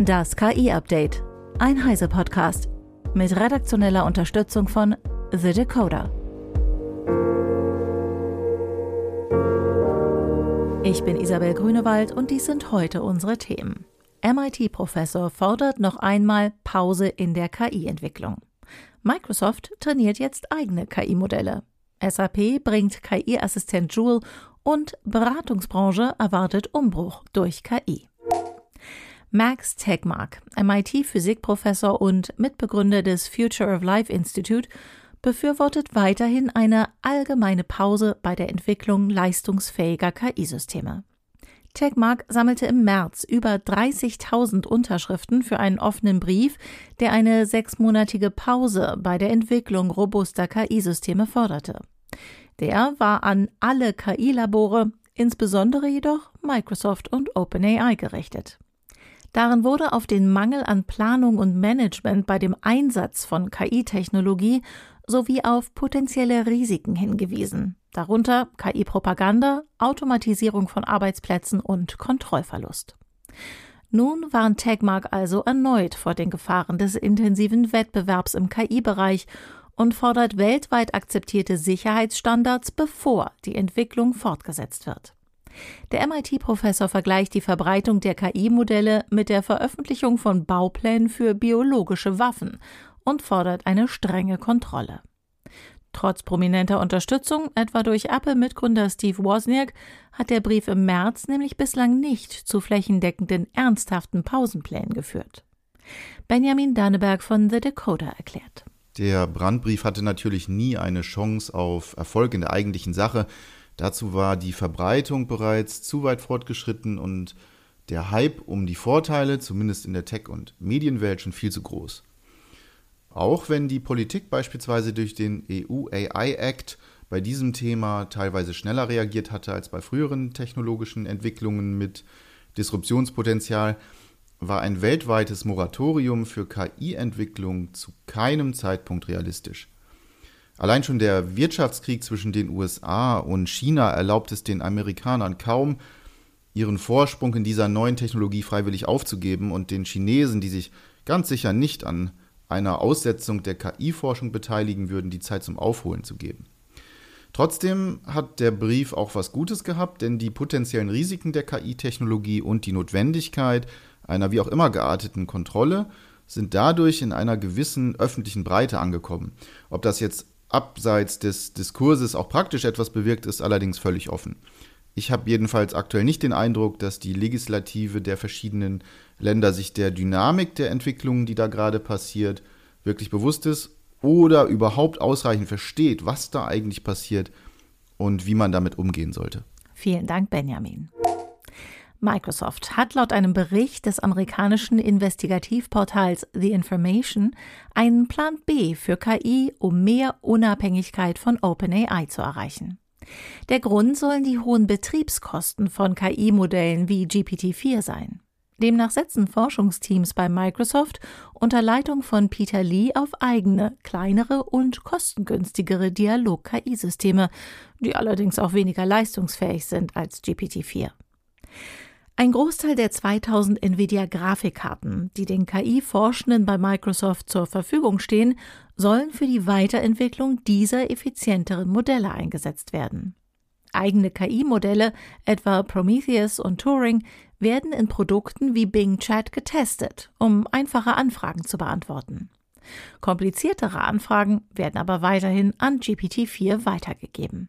Das KI-Update. Ein Heise-Podcast. Mit redaktioneller Unterstützung von The Decoder. Ich bin Isabel Grünewald und dies sind heute unsere Themen. MIT-Professor fordert noch einmal Pause in der KI-Entwicklung. Microsoft trainiert jetzt eigene KI-Modelle. SAP bringt KI-Assistent Joule und Beratungsbranche erwartet Umbruch durch KI. Max Tegmark, MIT-Physikprofessor und Mitbegründer des Future of Life Institute, befürwortet weiterhin eine allgemeine Pause bei der Entwicklung leistungsfähiger KI-Systeme. Tegmark sammelte im März über 30.000 Unterschriften für einen offenen Brief, der eine sechsmonatige Pause bei der Entwicklung robuster KI-Systeme forderte. Der war an alle KI-Labore, insbesondere jedoch Microsoft und OpenAI gerichtet. Darin wurde auf den Mangel an Planung und Management bei dem Einsatz von KI-Technologie sowie auf potenzielle Risiken hingewiesen, darunter KI-Propaganda, Automatisierung von Arbeitsplätzen und Kontrollverlust. Nun warnt Tegmark also erneut vor den Gefahren des intensiven Wettbewerbs im KI-Bereich und fordert weltweit akzeptierte Sicherheitsstandards, bevor die Entwicklung fortgesetzt wird. Der MIT-Professor vergleicht die Verbreitung der KI-Modelle mit der Veröffentlichung von Bauplänen für biologische Waffen und fordert eine strenge Kontrolle. Trotz prominenter Unterstützung, etwa durch Apple-Mitgründer Steve Wozniak, hat der Brief im März nämlich bislang nicht zu flächendeckenden, ernsthaften Pausenplänen geführt. Benjamin Danneberg von The Decoder erklärt. Der Brandbrief hatte natürlich nie eine Chance auf Erfolg in der eigentlichen Sache, Dazu war die Verbreitung bereits zu weit fortgeschritten und der Hype um die Vorteile, zumindest in der Tech- und Medienwelt, schon viel zu groß. Auch wenn die Politik beispielsweise durch den EU AI Act bei diesem Thema teilweise schneller reagiert hatte als bei früheren technologischen Entwicklungen mit Disruptionspotenzial, war ein weltweites Moratorium für KI-Entwicklung zu keinem Zeitpunkt realistisch. Allein schon der Wirtschaftskrieg zwischen den USA und China erlaubt es den Amerikanern kaum, ihren Vorsprung in dieser neuen Technologie freiwillig aufzugeben und den Chinesen, die sich ganz sicher nicht an einer Aussetzung der KI-Forschung beteiligen würden, die Zeit zum Aufholen zu geben. Trotzdem hat der Brief auch was Gutes gehabt, denn die potenziellen Risiken der KI-Technologie und die Notwendigkeit einer wie auch immer gearteten Kontrolle sind dadurch in einer gewissen öffentlichen Breite angekommen. Ob das jetzt abseits des Diskurses auch praktisch etwas bewirkt, ist allerdings völlig offen. Ich habe jedenfalls aktuell nicht den Eindruck, dass die Legislative der verschiedenen Länder sich der Dynamik der Entwicklungen, die da gerade passiert, wirklich bewusst ist oder überhaupt ausreichend versteht, was da eigentlich passiert und wie man damit umgehen sollte. Vielen Dank, Benjamin. Microsoft hat laut einem Bericht des amerikanischen Investigativportals The Information einen Plan B für KI, um mehr Unabhängigkeit von OpenAI zu erreichen. Der Grund sollen die hohen Betriebskosten von KI-Modellen wie GPT-4 sein. Demnach setzen Forschungsteams bei Microsoft unter Leitung von Peter Lee auf eigene, kleinere und kostengünstigere Dialog-KI-Systeme, die allerdings auch weniger leistungsfähig sind als GPT-4. Ein Großteil der 2000 Nvidia-Grafikkarten, die den KI-Forschenden bei Microsoft zur Verfügung stehen, sollen für die Weiterentwicklung dieser effizienteren Modelle eingesetzt werden. Eigene KI-Modelle, etwa Prometheus und Turing, werden in Produkten wie Bing Chat getestet, um einfache Anfragen zu beantworten. Kompliziertere Anfragen werden aber weiterhin an GPT-4 weitergegeben.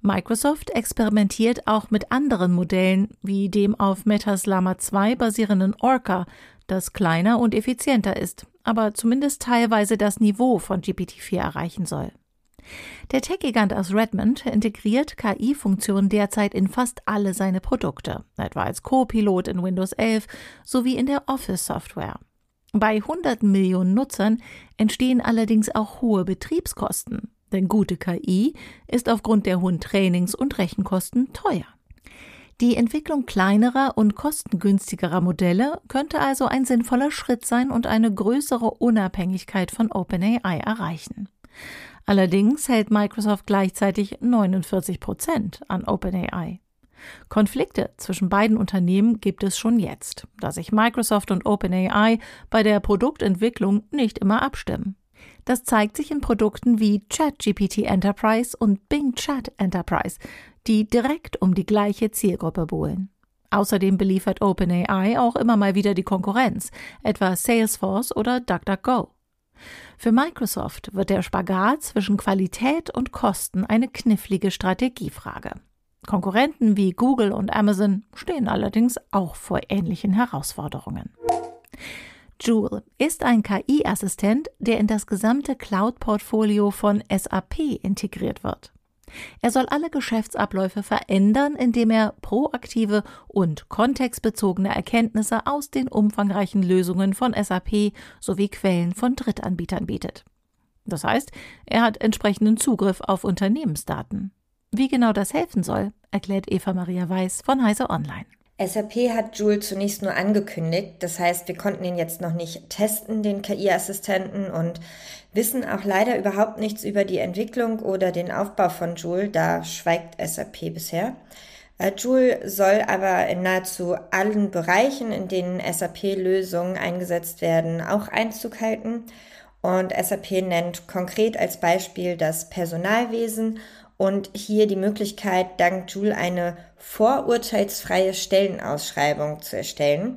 Microsoft experimentiert auch mit anderen Modellen, wie dem auf Metas Llama 2 basierenden Orca, das kleiner und effizienter ist, aber zumindest teilweise das Niveau von GPT-4 erreichen soll. Der Tech-Gigant aus Redmond integriert KI-Funktionen derzeit in fast alle seine Produkte, etwa als Co-Pilot in Windows 11 sowie in der Office-Software. Bei hunderten Millionen Nutzern entstehen allerdings auch hohe Betriebskosten, denn gute KI ist aufgrund der hohen Trainings- und Rechenkosten teuer. Die Entwicklung kleinerer und kostengünstigerer Modelle könnte also ein sinnvoller Schritt sein und eine größere Unabhängigkeit von OpenAI erreichen. Allerdings hält Microsoft gleichzeitig 49 Prozent an OpenAI. Konflikte zwischen beiden Unternehmen gibt es schon jetzt, da sich Microsoft und OpenAI bei der Produktentwicklung nicht immer abstimmen. Das zeigt sich in Produkten wie ChatGPT Enterprise und Bing Chat Enterprise, die direkt um die gleiche Zielgruppe buhlen. Außerdem beliefert OpenAI auch immer mal wieder die Konkurrenz, etwa Salesforce oder DuckDuckGo. Für Microsoft wird der Spagat zwischen Qualität und Kosten eine knifflige Strategiefrage. Konkurrenten wie Google und Amazon stehen allerdings auch vor ähnlichen Herausforderungen. Joule ist ein KI-Assistent, der in das gesamte Cloud-Portfolio von SAP integriert wird. Er soll alle Geschäftsabläufe verändern, indem er proaktive und kontextbezogene Erkenntnisse aus den umfangreichen Lösungen von SAP sowie Quellen von Drittanbietern bietet. Das heißt, er hat entsprechenden Zugriff auf Unternehmensdaten. Wie genau das helfen soll, erklärt Eva Maria Weiß von Heise Online. SAP hat Joule zunächst nur angekündigt. Das heißt, wir konnten ihn jetzt noch nicht testen, den KI-Assistenten, und wissen auch leider überhaupt nichts über die Entwicklung oder den Aufbau von Joule. Da schweigt SAP bisher. Äh, Joule soll aber in nahezu allen Bereichen, in denen SAP-Lösungen eingesetzt werden, auch Einzug halten. Und SAP nennt konkret als Beispiel das Personalwesen und hier die Möglichkeit, dank Joule eine vorurteilsfreie Stellenausschreibung zu erstellen.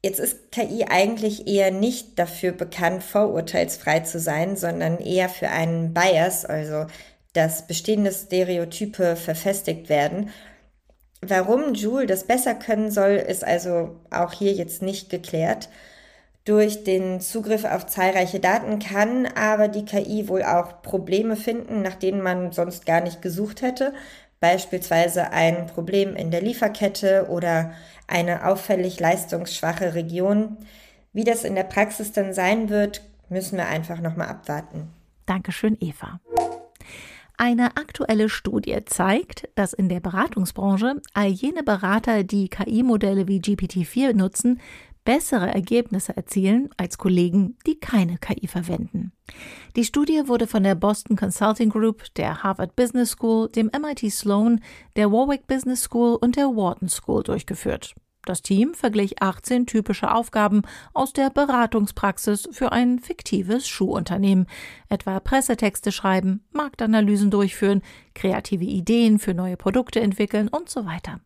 Jetzt ist KI eigentlich eher nicht dafür bekannt, vorurteilsfrei zu sein, sondern eher für einen Bias, also dass bestehende Stereotype verfestigt werden. Warum Joule das besser können soll, ist also auch hier jetzt nicht geklärt. Durch den Zugriff auf zahlreiche Daten kann aber die KI wohl auch Probleme finden, nach denen man sonst gar nicht gesucht hätte. Beispielsweise ein Problem in der Lieferkette oder eine auffällig leistungsschwache Region. Wie das in der Praxis dann sein wird, müssen wir einfach nochmal abwarten. Dankeschön, Eva. Eine aktuelle Studie zeigt, dass in der Beratungsbranche all jene Berater, die KI-Modelle wie GPT-4 nutzen, bessere Ergebnisse erzielen als Kollegen, die keine KI verwenden. Die Studie wurde von der Boston Consulting Group, der Harvard Business School, dem MIT Sloan, der Warwick Business School und der Wharton School durchgeführt. Das Team verglich 18 typische Aufgaben aus der Beratungspraxis für ein fiktives Schuhunternehmen, etwa Pressetexte schreiben, Marktanalysen durchführen, kreative Ideen für neue Produkte entwickeln und so weiter.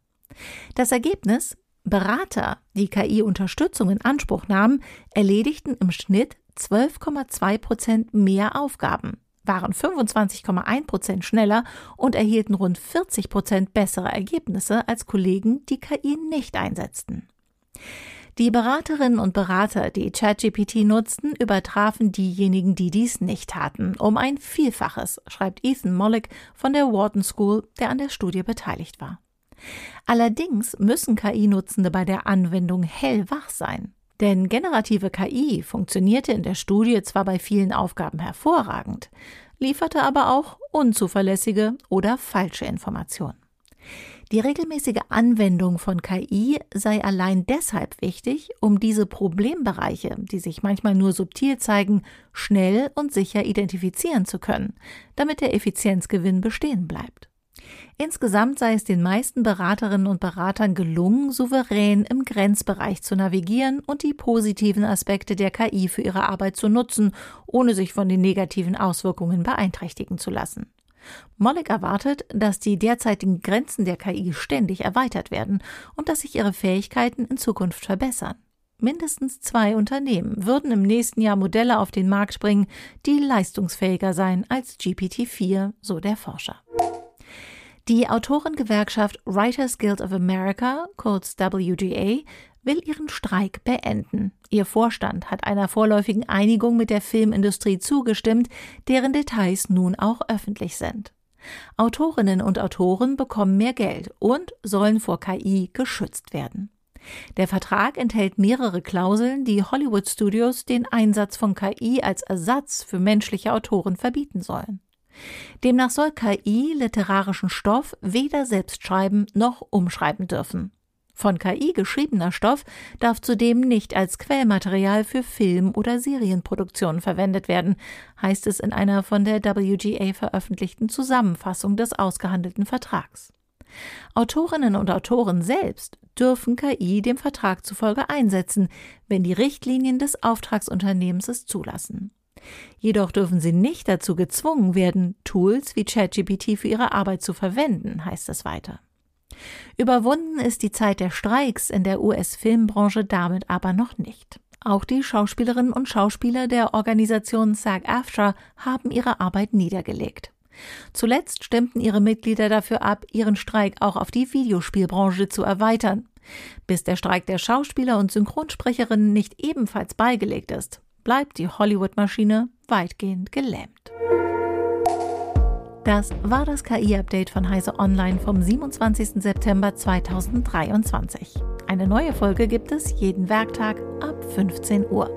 Das Ergebnis Berater, die KI-Unterstützung in Anspruch nahmen, erledigten im Schnitt 12,2 Prozent mehr Aufgaben, waren 25,1 Prozent schneller und erhielten rund 40 Prozent bessere Ergebnisse als Kollegen, die KI nicht einsetzten. Die Beraterinnen und Berater, die ChatGPT nutzten, übertrafen diejenigen, die dies nicht taten, um ein Vielfaches, schreibt Ethan Mollick von der Wharton School, der an der Studie beteiligt war. Allerdings müssen KI-Nutzende bei der Anwendung hellwach sein. Denn generative KI funktionierte in der Studie zwar bei vielen Aufgaben hervorragend, lieferte aber auch unzuverlässige oder falsche Informationen. Die regelmäßige Anwendung von KI sei allein deshalb wichtig, um diese Problembereiche, die sich manchmal nur subtil zeigen, schnell und sicher identifizieren zu können, damit der Effizienzgewinn bestehen bleibt. Insgesamt sei es den meisten Beraterinnen und Beratern gelungen, souverän im Grenzbereich zu navigieren und die positiven Aspekte der KI für ihre Arbeit zu nutzen, ohne sich von den negativen Auswirkungen beeinträchtigen zu lassen. Mollig erwartet, dass die derzeitigen Grenzen der KI ständig erweitert werden und dass sich ihre Fähigkeiten in Zukunft verbessern. Mindestens zwei Unternehmen würden im nächsten Jahr Modelle auf den Markt bringen, die leistungsfähiger seien als GPT-4, so der Forscher. Die Autorengewerkschaft Writers Guild of America, kurz WGA, will ihren Streik beenden. Ihr Vorstand hat einer vorläufigen Einigung mit der Filmindustrie zugestimmt, deren Details nun auch öffentlich sind. Autorinnen und Autoren bekommen mehr Geld und sollen vor KI geschützt werden. Der Vertrag enthält mehrere Klauseln, die Hollywood Studios den Einsatz von KI als Ersatz für menschliche Autoren verbieten sollen. Demnach soll KI literarischen Stoff weder selbst schreiben noch umschreiben dürfen. Von KI geschriebener Stoff darf zudem nicht als Quellmaterial für Film- oder Serienproduktionen verwendet werden, heißt es in einer von der WGA veröffentlichten Zusammenfassung des ausgehandelten Vertrags. Autorinnen und Autoren selbst dürfen KI dem Vertrag zufolge einsetzen, wenn die Richtlinien des Auftragsunternehmens es zulassen. Jedoch dürfen sie nicht dazu gezwungen werden, Tools wie ChatGPT für ihre Arbeit zu verwenden, heißt es weiter. Überwunden ist die Zeit der Streiks in der US-Filmbranche damit aber noch nicht. Auch die Schauspielerinnen und Schauspieler der Organisation SAG-AFTRA haben ihre Arbeit niedergelegt. Zuletzt stimmten ihre Mitglieder dafür ab, ihren Streik auch auf die Videospielbranche zu erweitern. Bis der Streik der Schauspieler und Synchronsprecherinnen nicht ebenfalls beigelegt ist, bleibt die Hollywood-Maschine weitgehend gelähmt. Das war das KI-Update von Heise Online vom 27. September 2023. Eine neue Folge gibt es jeden Werktag ab 15 Uhr.